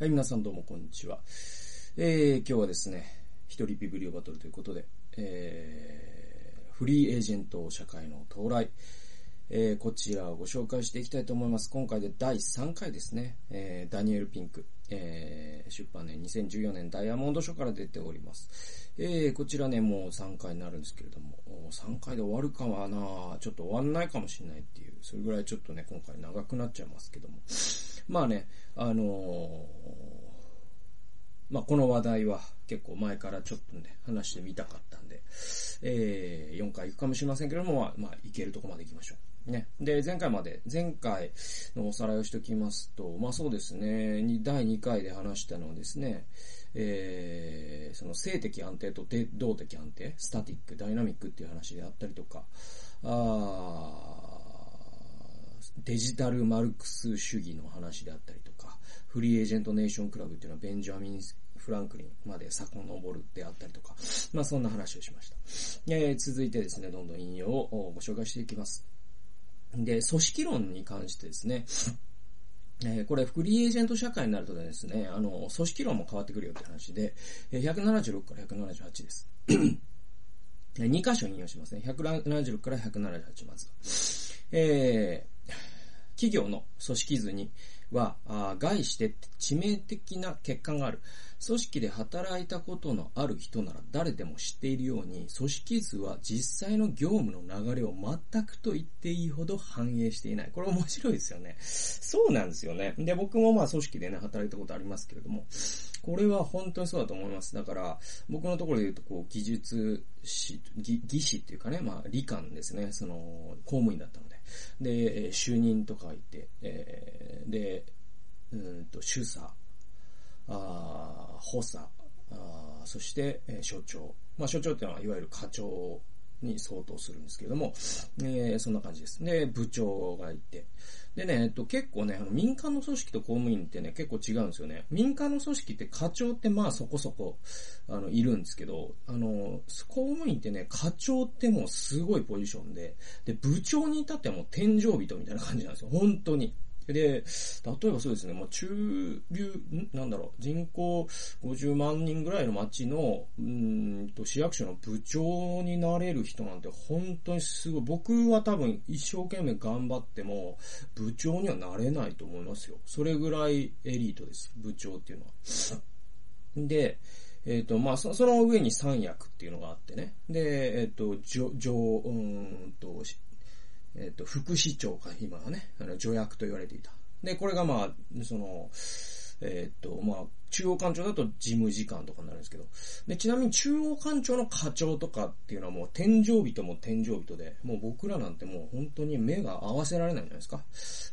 はい、皆さんどうもこんにちは。えー、今日はですね、一人ビブリオバトルということで、えー、フリーエージェント社会の到来、えー、こちらをご紹介していきたいと思います。今回で第3回ですね、えー、ダニエル・ピンク、えー、出版年2014年ダイヤモンド書から出ております。えー、こちらね、もう3回になるんですけれども、3回で終わるかはなちょっと終わんないかもしれないっていう、それぐらいちょっとね、今回長くなっちゃいますけども。まあね、あのー、まあこの話題は結構前からちょっとね、話してみたかったんで、えー、4回行くかもしれませんけども、まあ、まあ、行けるとこまで行きましょう。ね。で、前回まで、前回のおさらいをしておきますと、まあそうですね、第2回で話したのはですね、えー、その静的安定と動的安定、スタティック、ダイナミックっていう話であったりとか、あデジタルマルクス主義の話であったりとか、フリーエージェントネーションクラブっていうのはベンジャミン・フランクリンまで遡るであったりとか、まあそんな話をしました。えー、続いてですね、どんどん引用をご紹介していきます。で、組織論に関してですね、えー、これ、フリーエージェント社会になるとですね、あの、組織論も変わってくるよって話で、176から178です。2箇所引用しますね。176から178まず。えー、企業の組織図には、概して致命的な欠陥がある。組織で働いたことのある人なら誰でも知っているように、組織図は実際の業務の流れを全くと言っていいほど反映していない。これ面白いですよね。そうなんですよね。で、僕もまあ組織でね、働いたことありますけれども、これは本当にそうだと思います。だから、僕のところで言うと、こう、技術士、技技師っていうかね、まあ、理官ですね、その、公務員だったので。で、就任とかいて、えー、で、うんと、主査、あ補佐、あそして、えー、所長。まあ、所長っていうのは、いわゆる課長に相当するんですけども、えー、そんな感じです。で、部長がいて。でね、えっと、結構ね、あの、民間の組織と公務員ってね、結構違うんですよね。民間の組織って課長ってまあそこそこ、あの、いるんですけど、あの、公務員ってね、課長ってもうすごいポジションで、で、部長に至ってはもう天井人みたいな感じなんですよ。本当に。で、例えばそうですね、まあ、中流、なんだろう、人口50万人ぐらいの町の、うんと、市役所の部長になれる人なんて本当にすごい、僕は多分一生懸命頑張っても、部長にはなれないと思いますよ。それぐらいエリートです、部長っていうのは。で、えっ、ー、と、まあ、その上に三役っていうのがあってね。で、えっ、ー、と、上、上、うんと、えっ、と、副市長が今はね、あの、助役と言われていた。で、これがまあ、その、えっ、と、まあ、中央官庁だと事務次官とかになるんですけど、で、ちなみに中央官庁の課長とかっていうのはもう天井人も天井人で、もう僕らなんてもう本当に目が合わせられないんじゃないですか。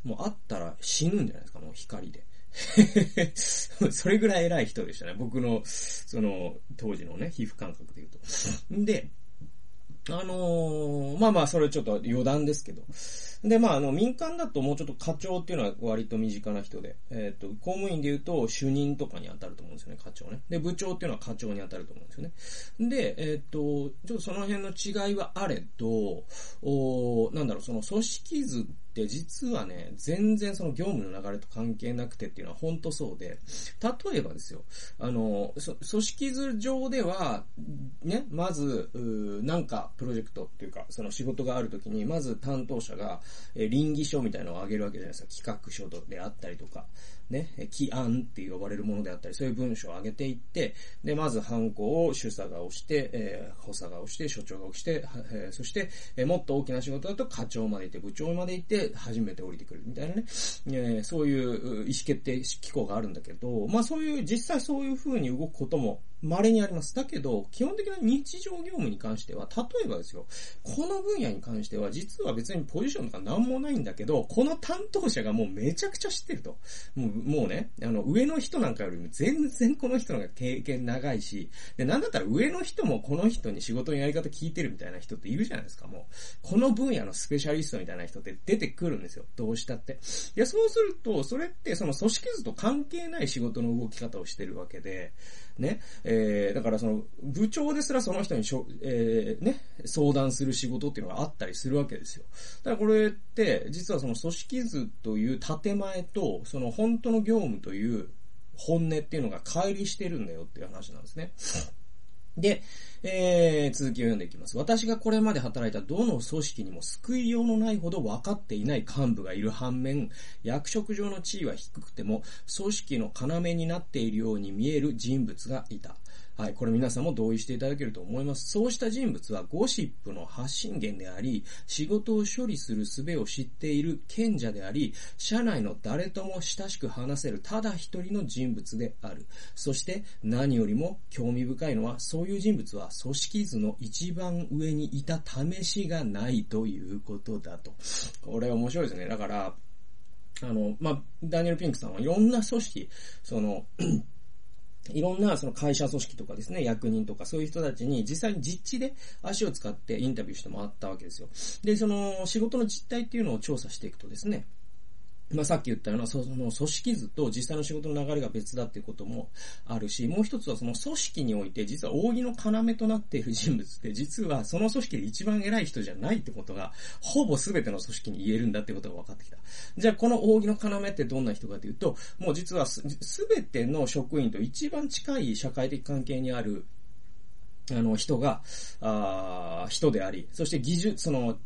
もう会ったら死ぬんじゃないですか、もう光で。それぐらい偉い人でしたね。僕の、その、当時のね、皮膚感覚で言うと。で、あのー、まあまあ、それちょっと余談ですけど。で、まあ、あの、民間だともうちょっと課長っていうのは割と身近な人で、えっ、ー、と、公務員で言うと主任とかに当たると思うんですよね、課長ね。で、部長っていうのは課長に当たると思うんですよね。で、えっ、ー、と、ちょっとその辺の違いはあれど、おなんだろう、その組織図って実はね、全然その業務の流れと関係なくてっていうのは本当そうで、例えばですよ、あの、組織図上では、ね、まず、なんかプロジェクトっていうか、その仕事があるときに、まず担当者が、え倫理書みたいなのをあげるわけじゃないですか。企画書であったりとか、ね、起案って呼ばれるものであったり、そういう文章を上げていって、で、まず犯行を主査が押して、えー、補佐が押して、所長が押して、えー、そして、えー、もっと大きな仕事だと課長まで行って、部長まで行って、初めて降りてくるみたいなね、えー、そういう意思決定機構があるんだけど、まあそういう、実際そういう風に動くことも稀にあります。だけど、基本的な日常業務に関しては、例えばですよ、この分野に関しては、実は別にポジションとかなんもないんだけど、この担当者がもうめちゃくちゃ知ってると。もうもうね、あの、上の人なんかよりも全然この人のが経験長いし、で、なんだったら上の人もこの人に仕事のやり方聞いてるみたいな人っているじゃないですか、もう。この分野のスペシャリストみたいな人って出てくるんですよ、どうしたって。いや、そうすると、それってその組織図と関係ない仕事の動き方をしてるわけで、ね、えー、だからその、部長ですらその人にしょ、えー、ね、相談する仕事っていうのがあったりするわけですよ。だからこれって、実はその組織図という建前と、その本当の業務という、本音っていうのが乖離してるんだよっていう話なんですね。で、えー、続きを読んでいきます。私がこれまで働いたどの組織にも救いようのないほど分かっていない幹部がいる反面、役職上の地位は低くても、組織の要になっているように見える人物がいた。はい、これ皆さんも同意していただけると思います。そうした人物はゴシップの発信源であり、仕事を処理する術を知っている賢者であり、社内の誰とも親しく話せるただ一人の人物である。そして何よりも興味深いのは、そういう人物は組織図の一番上にいた試しがないということだと。これ面白いですね。だから、あの、まあ、ダニエル・ピンクさんはいろんな組織、その、いろんなその会社組織とかですね、役人とかそういう人たちに実際に実地で足を使ってインタビューしてもらったわけですよ。で、その仕事の実態っていうのを調査していくとですね、まあ、さっき言ったような、その組織図と実際の仕事の流れが別だっていうこともあるし、もう一つはその組織において実は扇の要となっている人物って実はその組織で一番偉い人じゃないってことが、ほぼ全ての組織に言えるんだってことが分かってきた。じゃあこの扇の要ってどんな人かというと、もう実はす全ての職員と一番近い社会的関係にあるあの、人が、あ人であり、そして技術、その、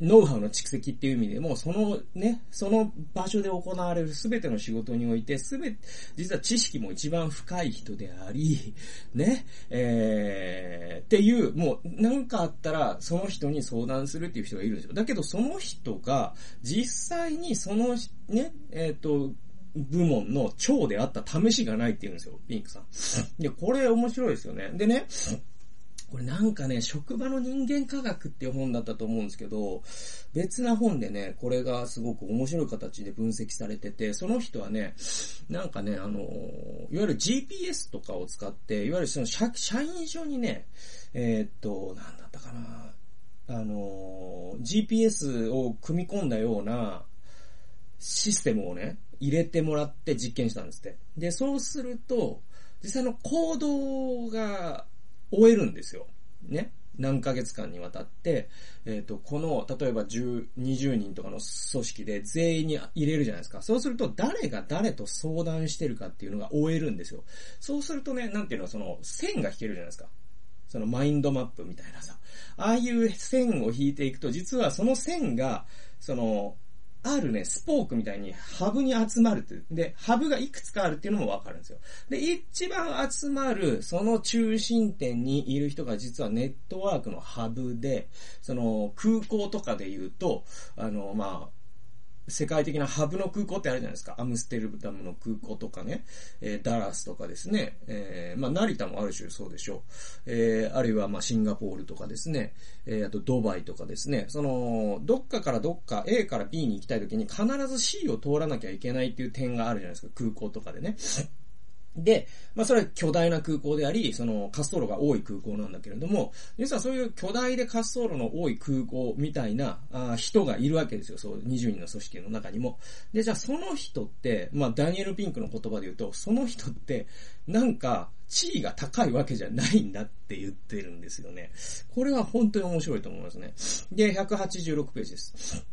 ノウハウの蓄積っていう意味でも、そのね、その場所で行われるすべての仕事において、すべて、実は知識も一番深い人であり、ね、えー、っていう、もう、なんかあったら、その人に相談するっていう人がいるんですよ。だけど、その人が、実際にその、ね、えっ、ー、と、部門の長であった試しがないって言うんですよ、ピンクさん。いや、これ面白いですよね。でね、これなんかね、職場の人間科学っていう本だったと思うんですけど、別な本でね、これがすごく面白い形で分析されてて、その人はね、なんかね、あの、いわゆる GPS とかを使って、いわゆるその社社員証にね、えー、っと、なんだったかな、あの、GPS を組み込んだようなシステムをね、入れてもらって実験したんですって。で、そうすると、実際の行動が終えるんですよ。ね。何ヶ月間にわたって、えっ、ー、と、この、例えば10、20人とかの組織で全員に入れるじゃないですか。そうすると、誰が誰と相談してるかっていうのが終えるんですよ。そうするとね、なんていうの、その、線が引けるじゃないですか。そのマインドマップみたいなさ。ああいう線を引いていくと、実はその線が、その、あるね、スポークみたいにハブに集まるって。で、ハブがいくつかあるっていうのもわかるんですよ。で、一番集まる、その中心点にいる人が実はネットワークのハブで、その空港とかで言うと、あの、まあ、世界的なハブの空港ってあるじゃないですか。アムステルダムの空港とかね、えー、ダラスとかですね、えー、まあ、成田もある種そうでしょう。えー、あるいは、まあ、シンガポールとかですね、えー、あとドバイとかですね、その、どっかからどっか A から B に行きたい時に必ず C を通らなきゃいけないっていう点があるじゃないですか。空港とかでね。で、まあそれは巨大な空港であり、その滑走路が多い空港なんだけれども、実はそういう巨大で滑走路の多い空港みたいなあ人がいるわけですよ。そう、20人の組織の中にも。で、じゃあその人って、まあダニエル・ピンクの言葉で言うと、その人って、なんか、地位が高いわけじゃないんだって言ってるんですよね。これは本当に面白いと思いますね。で、186ページです。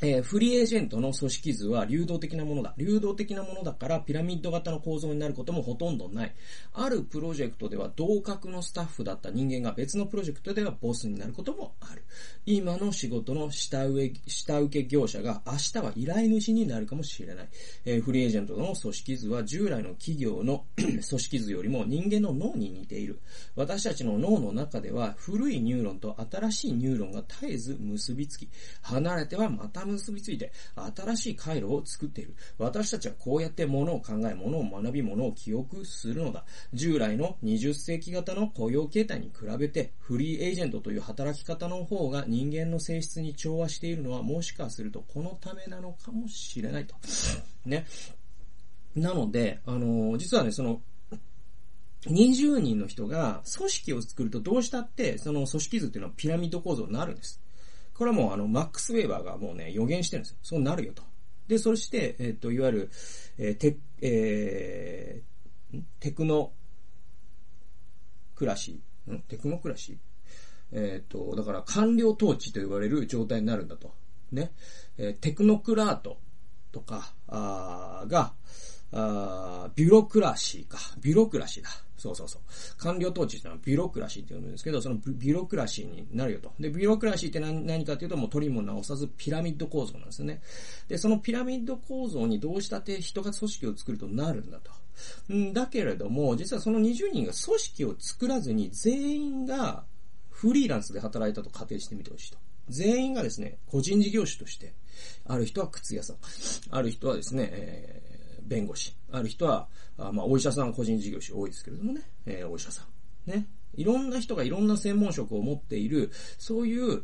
えー、フリーエージェントの組織図は流動的なものだ。流動的なものだからピラミッド型の構造になることもほとんどない。あるプロジェクトでは同格のスタッフだった人間が別のプロジェクトではボスになることもある。今の仕事の下上、下請け業者が明日は依頼主になるかもしれない。えー、フリーエージェントの組織図は従来の企業の 組織図よりも人間の脳に似ている。私たちの脳の中では古いニューロンと新しいニューロンが絶えず結びつき、離れてはまた結びついて新しい回路を作っている。私たちはこうやって物を考え、物を学び、物を記憶するのだ。従来の20世紀型の雇用形態に比べて、フリーエージェントという働き方の方が人間の性質に調和しているのはもしかするとこのためなのかもしれないと。ね。なので、あのー、実はね、その、20人の人が組織を作るとどうしたって、その組織図っていうのはピラミッド構造になるんです。これはもうあの、マックス・ウェーバーがもうね、予言してるんですよ。そうなるよと。で、そして、えっ、と、いわゆる、えー、テ、えー、テクノ、クラシー、ん？テクノクラシーえっ、と、だから官僚統治と言われる状態になるんだと。ね？えー、テクノクラートとか、あが、あビュロクラシーか。ビュロクラシーだ。そうそうそう。官僚統治ってのはビュロクラシーって呼ぶんですけど、そのビュロクラシーになるよと。で、ビュロクラシーって何何かっていうと、もう取りも直さずピラミッド構造なんですよね。で、そのピラミッド構造にどうしたって人が組織を作るとなるんだと。んだけれども、実はその20人が組織を作らずに全員がフリーランスで働いたと仮定してみてほしいと。全員がですね、個人事業主として、ある人は靴屋さん、ある人はですね、えー、弁護士、ある人は、あまあ、お医者さん個人事業主多いですけれどもね、えー、お医者さん、ね、いろんな人がいろんな専門職を持っている、そういう、う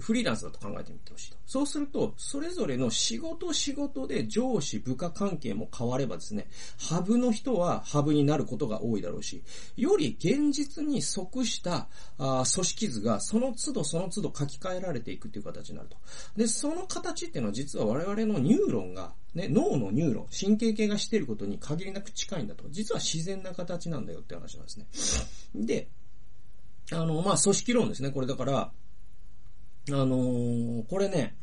フリーランスだと考えてみてほしいと。そうすると、それぞれの仕事仕事で上司部下関係も変わればですね、ハブの人はハブになることが多いだろうし、より現実に即したあ組織図がその都度その都度書き換えられていくという形になると。で、その形っていうのは実は我々のニューロンがね、脳のニューロン、神経系がしていることに限りなく近いんだと。実は自然な形なんだよって話なんですね。で、あの、まあ、組織論ですね。これだから、あのー、これね、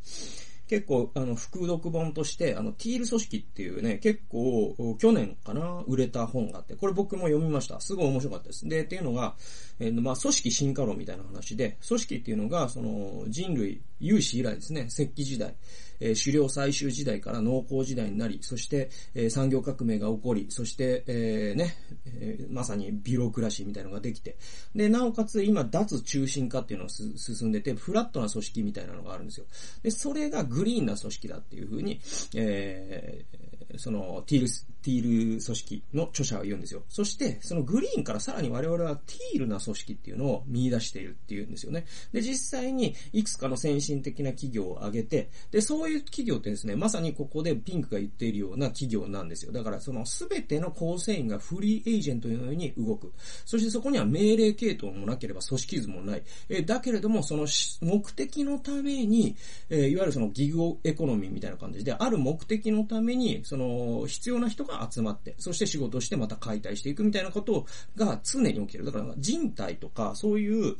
結構、あの、副読本として、あの、ティール組織っていうね、結構、去年かな、売れた本があって、これ僕も読みました。すごい面白かったです。で、っていうのが、えー、まあ、組織進化論みたいな話で、組織っていうのが、その、人類、有史以来ですね、石器時代、えー、狩猟採集時代から農耕時代になり、そして、えー、産業革命が起こり、そして、えー、ね、えー、まさにビロクラシーみたいなのができて、で、なおかつ今、脱中心化っていうのを進んでて、フラットな組織みたいなのがあるんですよ。で、それがグリーンな組織だっていうふうに、えー、その、ティール、ティール組織の著者は言うんですよ。そして、そのグリーンからさらに我々はティールな組織っていうのを見出しているっていうんですよね。で、実際にいくつかの先進的な企業を挙げて、で、そういう企業ってですね、まさにここでピンクが言っているような企業なんですよ。だからその全ての構成員がフリーエージェントのように動く。そしてそこには命令系統もなければ組織図もない。えだけれども、その目的のために、えいわゆるそのギグエコノミーみたいな感じで、ある目的のために、その必要な人が集まって、そして仕事してまた解体していくみたいなことが常に起きてる。だから人体とか、そういう、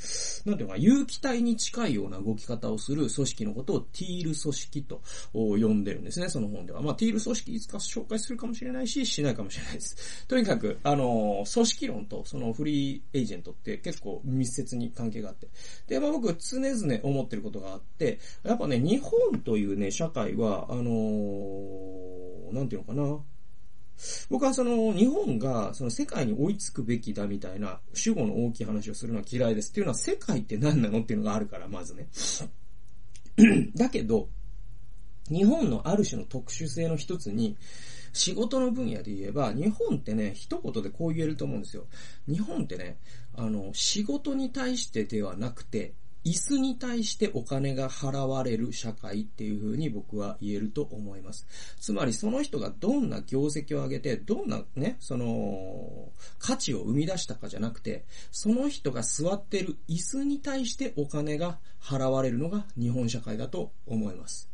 なんていうか、有機体に近いような動き方をする組織のことをティール組織と呼んでるんですね、その本では。まあ、ティール組織いつか紹介するかもしれないし、しないかもしれないです。とにかく、あの、組織論とそのフリーエージェントって結構密接に関係があって。で、まあ僕常々思ってることがあって、やっぱね、日本というね、社会は、あのー、なんていうのかな。僕はその日本がその世界に追いつくべきだみたいな主語の大きい話をするのは嫌いです。っていうのは世界って何なのっていうのがあるから、まずね。だけど、日本のある種の特殊性の一つに、仕事の分野で言えば、日本ってね、一言でこう言えると思うんですよ。日本ってね、あの、仕事に対してではなくて、椅子に対してお金が払われる社会っていうふうに僕は言えると思います。つまりその人がどんな業績を上げて、どんなね、その、価値を生み出したかじゃなくて、その人が座ってる椅子に対してお金が払われるのが日本社会だと思います。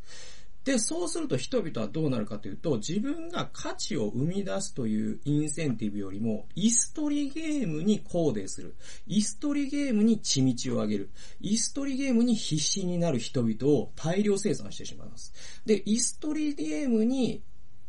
で、そうすると人々はどうなるかというと、自分が価値を生み出すというインセンティブよりも、イストリーゲームにコーデする。椅子取りゲームに血道を上げる。イストリーゲームに必死になる人々を大量生産してしまいます。で、椅子取りゲームに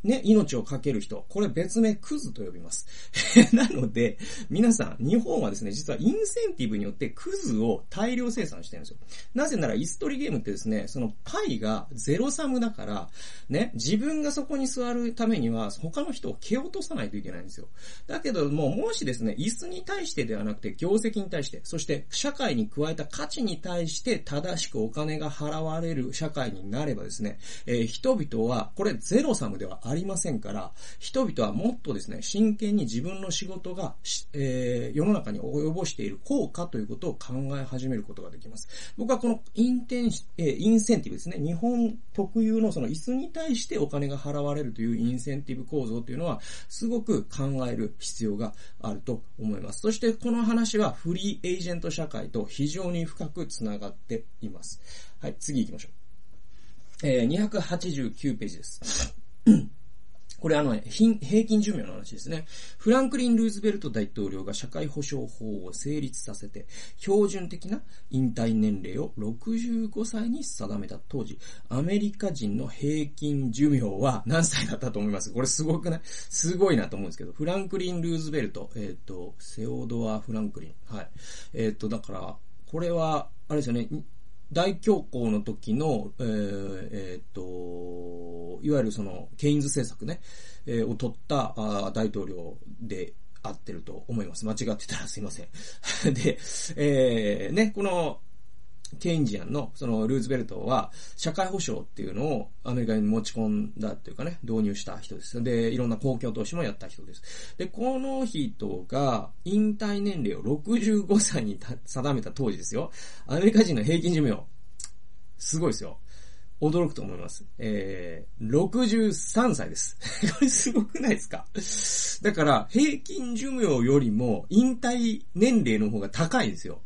ね、命をかける人。これ別名クズと呼びます。なので、皆さん、日本はですね、実はインセンティブによってクズを大量生産してるんですよ。なぜなら、イストリゲームってですね、そのパイがゼロサムだから、ね、自分がそこに座るためには、他の人を蹴落とさないといけないんですよ。だけども、もしですね、椅子に対してではなくて、業績に対して、そして社会に加えた価値に対して正しくお金が払われる社会になればですね、えー、人々は、これゼロサムではあありませんから、人々はもっとですね、真剣に自分の仕事が、えー、世の中に及ぼしている効果ということを考え始めることができます。僕はこのインテンえー、インセンティブですね。日本特有のその椅子に対してお金が払われるというインセンティブ構造というのは、すごく考える必要があると思います。そしてこの話はフリーエージェント社会と非常に深くつながっています。はい、次行きましょう。えー、289ページです。これあの、平均寿命の話ですね。フランクリン・ルーズベルト大統領が社会保障法を成立させて、標準的な引退年齢を65歳に定めた当時、アメリカ人の平均寿命は何歳だったと思います？これすごくない？すごいなと思うんですけど、フランクリン・ルーズベルト、えっ、ー、と、セオドア・フランクリン。はい。えっ、ー、と、だから、これは、あれですよね、大恐慌の時の、えー、えー、っと、いわゆるその、ケインズ政策ね、えー、を取ったあ大統領であってると思います。間違ってたらすいません。で、えー、ね、この、ケインジアンの、その、ルーズベルトは、社会保障っていうのをアメリカに持ち込んだっていうかね、導入した人です。で、いろんな公共投資もやった人です。で、この人が、引退年齢を65歳に定めた当時ですよ。アメリカ人の平均寿命、すごいですよ。驚くと思います。えー、63歳です。これすごくないですか？だから、平均寿命よりも引退年齢の方が高いんですよ。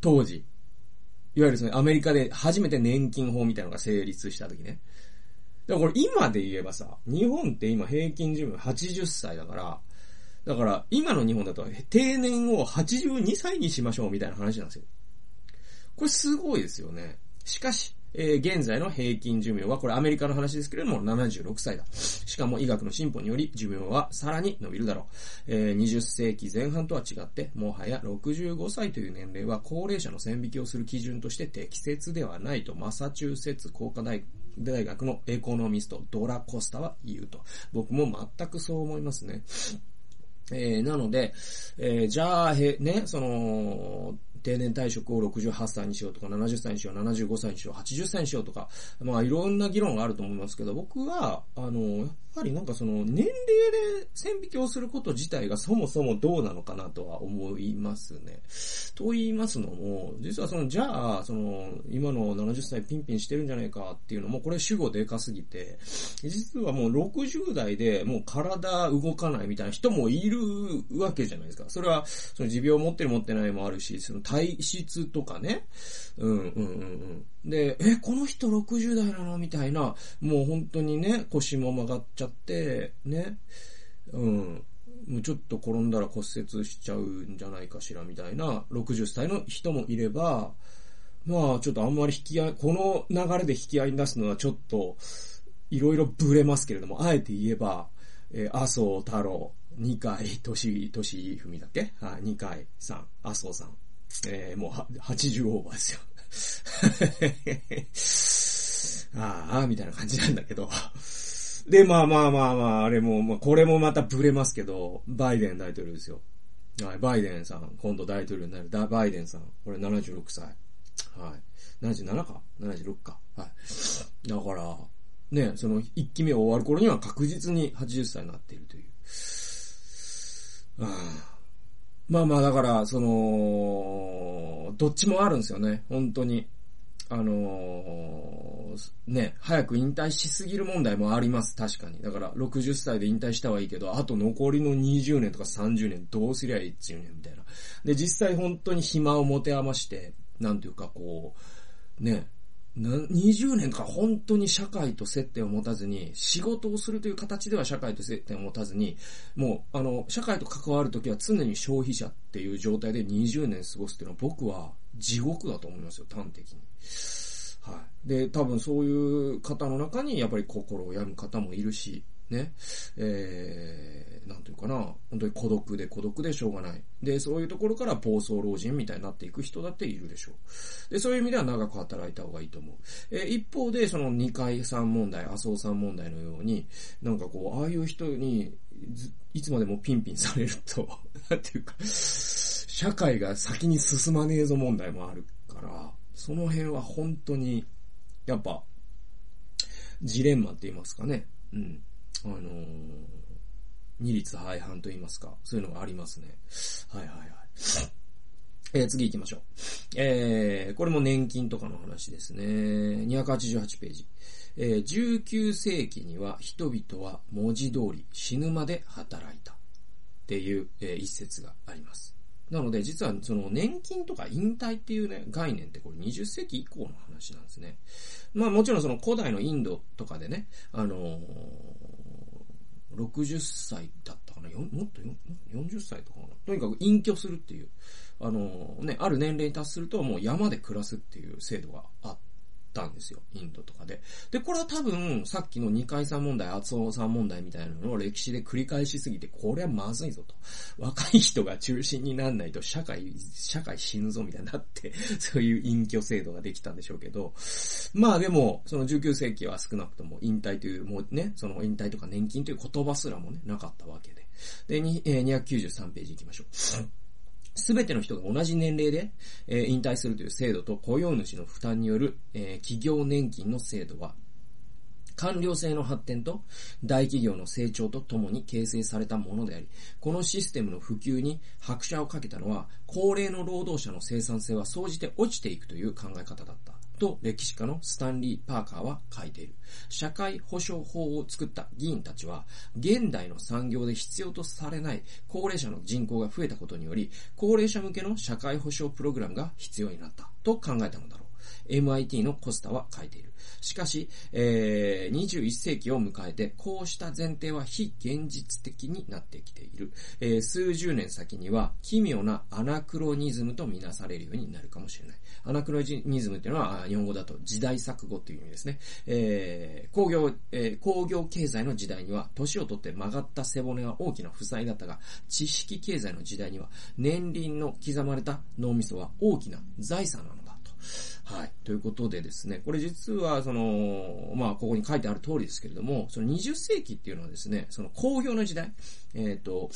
当時。いわゆるそのアメリカで初めて年金法みたいなのが成立した時ね。だからこれ今で言えばさ、日本って今平均寿命80歳だから、だから今の日本だと定年を82歳にしましょうみたいな話なんですよ。これすごいですよね。しかし、えー、現在の平均寿命は、これアメリカの話ですけれども、76歳だ。しかも医学の進歩により寿命はさらに伸びるだろう。えー、20世紀前半とは違って、もはや65歳という年齢は高齢者の線引きをする基準として適切ではないと、マサチューセッツ工科大大学のエコノミスト、ドラ・コスタは言うと。僕も全くそう思いますね。えー、なので、えー、じゃあ、へ、ね、その、定年退職を68歳にしようとか、70歳にしよう、75歳にしよう、80歳にしようとか、まあいろんな議論があると思いますけど、僕は、あの、やっぱりなんかその、年齢で線引きをすること自体がそもそもどうなのかなとは思いますね。と言いますのも、実はその、じゃあ、その、今の70歳ピンピンしてるんじゃないかっていうのも、これ主語でかすぎて、実はもう60代でもう体動かないみたいな人もいるわけじゃないですか。それは、その持病持ってる持ってないもあるし、その体体質とかね。うんうんうんうん。で、え、この人60代なの？みたいな、もう本当にね、腰も曲がっちゃって、ね。うん。もうちょっと転んだら骨折しちゃうんじゃないかしらみたいな60歳の人もいれば、まあちょっとあんまり引き合い、この流れで引き合いに出すのはちょっと、いろいろブレますけれども、あえて言えば、えー、麻生太郎、二階とし、としふみだっけ？はい、二階さん、麻生さん。えー、もうは、80オーバーですよ。ああ、みたいな感じなんだけど。で、まあまあまあまあ、あれも、まあ、これもまたブレますけど、バイデン大統領ですよ。はい、バイデンさん、今度大統領になる、だバイデンさん、これ76歳。はい。77か ?76 か。はい。だから、ね、その1期目終わる頃には確実に80歳になっているという。ああまあまあ、だから、その、どっちもあるんですよね、本当に。あのー、ね、早く引退しすぎる問題もあります、確かに。だから、60歳で引退したはいいけど、あと残りの20年とか30年どうすりゃいいっていうね、みたいな。で、実際本当に暇を持て余して、なんていうかこう、ね、20年か本当に社会と接点を持たずに、仕事をするという形では社会と接点を持たずに、もう、あの、社会と関わるときは常に消費者っていう状態で20年過ごすっていうのは僕は地獄だと思いますよ、端的に。はい。で、多分そういう方の中にやっぱり心を病む方もいるし、ね、えー、なんていうかな、本当に孤独で孤独でしょうがない。で、そういうところから暴走老人みたいになっていく人だっているでしょう。で、そういう意味では長く働いた方がいいと思う。えー、一方で、その二階さん問題、麻生さん問題のように、なんかこう、ああいう人に、いつまでもピンピンされると、なんていうか、社会が先に進まねえぞ問題もあるから、その辺は本当に、やっぱ、ジレンマって言いますかね。うん。あのー、二律背反と言いますか、そういうのがありますね。はいはいはい。えー、次行きましょう。えー、これも年金とかの話ですね。288ページ。えー、19世紀には人々は文字通り死ぬまで働いたっていう、えー、一節があります。なので、実はその年金とか引退っていうね、概念ってこれ20世紀以降の話なんですね。まあもちろんその古代のインドとかでね、あのー60歳だったかな？もっとよ40歳とかかな？とにかく隠居するっていう、あのね、ある年齢に達するともう山で暮らすっていう制度があって、たんですよ。インドとかで。で、これは多分、さっきの二階さん問題、厚尾さん問題みたいなのを歴史で繰り返しすぎて、これはまずいぞと。若い人が中心になんないと社会、社会死ぬぞみたいになって、そういう隠居制度ができたんでしょうけど、まあでも、その19世紀は少なくとも引退という、もうね、その引退とか年金という言葉すらもね、なかったわけで。で、えー、293ページ行きましょう。すべての人が同じ年齢で、えー、引退するという制度と雇用主の負担による、えー、企業年金の制度は、官僚制の発展と大企業の成長とともに形成されたものであり、このシステムの普及に拍車をかけたのは、高齢の労働者の生産性は総じて落ちていくという考え方だった。と歴史家のスタンリー・パーカーは書いている。社会保障法を作った議員たちは、現代の産業で必要とされない高齢者の人口が増えたことにより、高齢者向けの社会保障プログラムが必要になったと考えたのだろう。MIT のコスタは書いている。しかし、えー、21世紀を迎えて、こうした前提は非現実的になってきている。えー、数十年先には、奇妙なアナクロニズムとみなされるようになるかもしれない。アナクロニズムっていうのは、日本語だと時代錯誤という意味ですね。えー、工業、えー、工業経済の時代には、年をとって曲がった背骨は大きな負債だったが、知識経済の時代には、年輪の刻まれた脳みそは大きな財産なの。はい。ということでですね、これ実は、その、まあ、ここに書いてある通りですけれども、その20世紀っていうのはですね、その工業の時代、えっ、ー、と、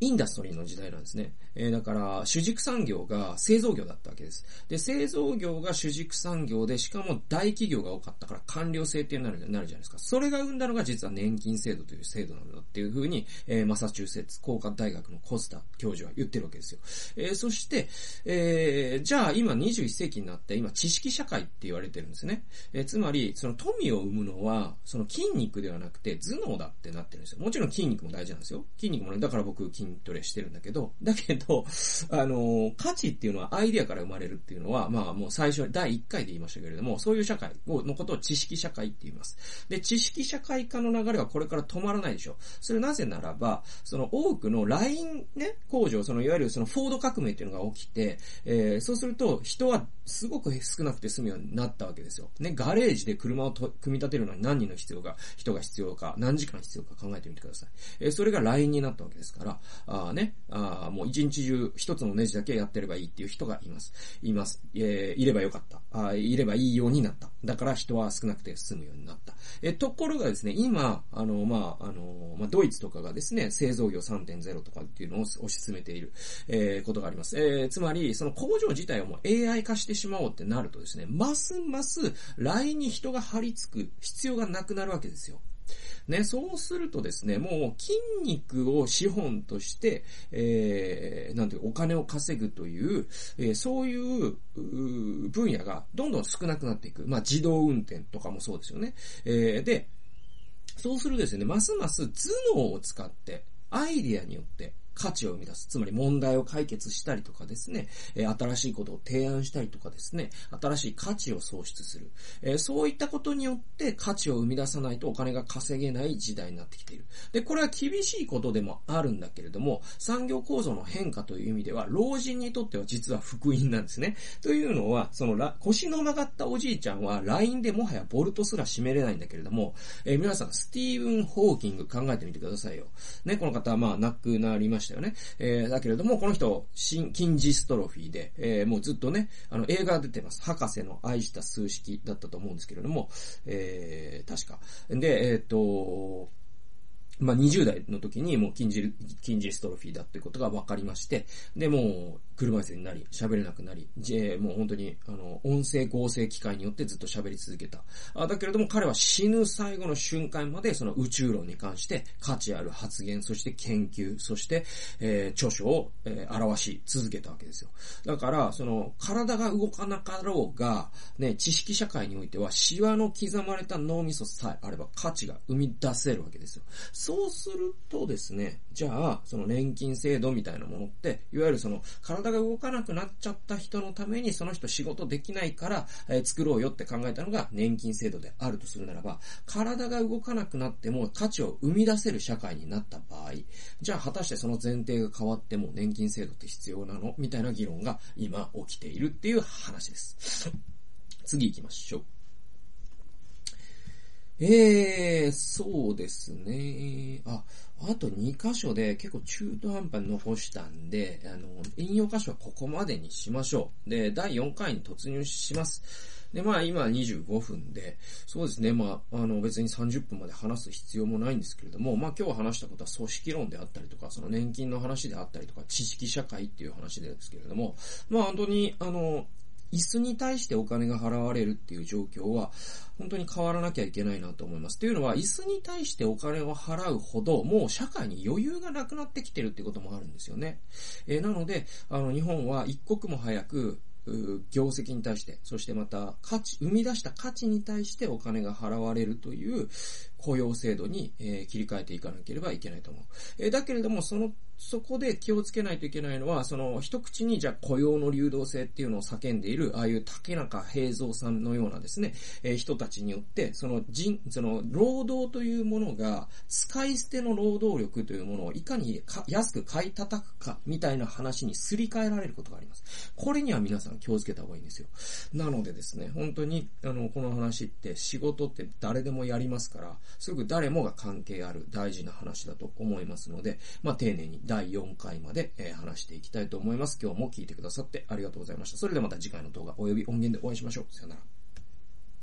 インダストリーの時代なんですね。えー、だから、主軸産業が製造業だったわけです。で、製造業が主軸産業で、しかも大企業が多かったから官僚制っていうなるなるじゃないですか。それが生んだのが実は年金制度という制度なんだっていうふうに、えー、マサチューセッツ工科大学のコスタ教授は言ってるわけですよ。えー、そして、えー、じゃあ今21世紀になって今知識社会って言われてるんですね。えー、つまり、その富を生むのは、その筋肉ではなくて頭脳だってなってるんですよ。もちろん筋肉も大事なんですよ。筋肉もね、だから僕筋トレしてるんだけど、だけど、あの、価値っていうのはアイデアから生まれるっていうのは、まあもう最初、第1回で言いましたけれども、そういう社会のことを知識社会って言います。で、知識社会化の流れはこれから止まらないでしょう。それなぜならば、その多くのラインね、工場、そのいわゆるそのフォード革命っていうのが起きて、えー、そうすると人はすごく少なくて済むようになったわけですよ。ね、ガレージで車を組み立てるのに何人の必要が、人が必要か、何時間必要か考えてみてください。えー、それがラインになったわけですから、あね、あもう一日中一つのネジだけやってればいいっていう人がいます。います。えー、いればよかった。あいればいいようになった。だから人は少なくて済むようになった。えー、ところがですね、今、あの、まあ、あの、まあ、ドイツとかがですね、製造業3.0とかっていうのを推し進めている、えー、ことがあります。えー、つまり、その工場自体をもう AI 化してしまおうってなるとですね、ますます来に人が張り付く必要がなくなるわけですよ。ね、そうするとですね、もう筋肉を資本として、えー、なんていうお金を稼ぐという、えー、そういう分野がどんどん少なくなっていく。まあ、自動運転とかもそうですよね。えー、で、そうするとですね、ますます頭脳を使って、アイディアによって、価値を生み出す。つまり問題を解決したりとかですね、え新しいことを提案したりとかですね、新しい価値を創出する。えそういったことによって価値を生み出さないとお金が稼げない時代になってきている。で、これは厳しいことでもあるんだけれども、産業構造の変化という意味では、老人にとっては実は福音なんですね。というのは、そのら腰の曲がったおじいちゃんは LINE でもはやボルトすら締めれないんだけれども、え、皆さん、スティーブン・ホーキング考えてみてくださいよ。ね、この方はまあ亡くなりましたしたよね。えー、だけれども、この人、新筋ジストロフィーで、えー、もうずっとね、あの、映画出てます。博士の愛した数式だったと思うんですけれども、えー、確か。で、えっ、ー、と、まあ、20代の時にもう筋ジ、筋ジストロフィーだっていうことが分かりまして、で、もう、車椅子になり、喋れなくなり、J、もう本当に、あの、音声合成機械によってずっと喋り続けた。あだけれども彼は死ぬ最後の瞬間までその宇宙論に関して価値ある発言、そして研究、そして、えー、著書を、えー、表し続けたわけですよ。だから、その、体が動かなかろうが、ね、知識社会においては、シワの刻まれた脳みそさえあれば価値が生み出せるわけですよ。そうするとですね、じゃあ、その年金制度みたいなものって、いわゆるその、体体が動かなくなっちゃった人のためにその人仕事できないから、えー、作ろうよって考えたのが年金制度であるとするならば、体が動かなくなっても価値を生み出せる社会になった場合、じゃあ果たしてその前提が変わっても年金制度って必要なの？みたいな議論が今起きているっていう話です。次行きましょう。えー、そうですね。あ、あと2箇所で結構中途半端に残したんで、あの、引用箇所はここまでにしましょう。で、第4回に突入します。で、まあ今25分で、そうですね、まあ、あの別に30分まで話す必要もないんですけれども、まあ今日話したことは組織論であったりとか、その年金の話であったりとか、知識社会っていう話ですけれども、まあ本当に、あの、椅子に対してお金が払われるっていう状況は、本当に変わらなきゃいけないなと思います。というのは、椅子に対してお金を払うほど、もう社会に余裕がなくなってきてるってこともあるんですよね。えー、なので、あの、日本は一刻も早く、業績に対して、そしてまた価値、生み出した価値に対してお金が払われるという雇用制度に、え切り替えていかなければいけないと思う。えだけれども、そのそこで気をつけないといけないのは、その一口にじゃあ雇用の流動性っていうのを叫んでいる、ああいう竹中平蔵さんのようなですね、え、人たちによって、その人、その労働というものが、使い捨ての労働力というものをいかに安く買い叩くか、みたいな話にすり替えられることがあります。これには皆さん気をつけた方がいいんですよ。なのでですね、本当に、あの、この話って仕事って誰でもやりますから、すぐ誰もが関係ある大事な話だと思いますので、まあ、丁寧に第4回まで、え話していきたいと思います。今日も聞いてくださってありがとうございました。それではまた次回の動画及び音源でお会いしましょう。さよなら。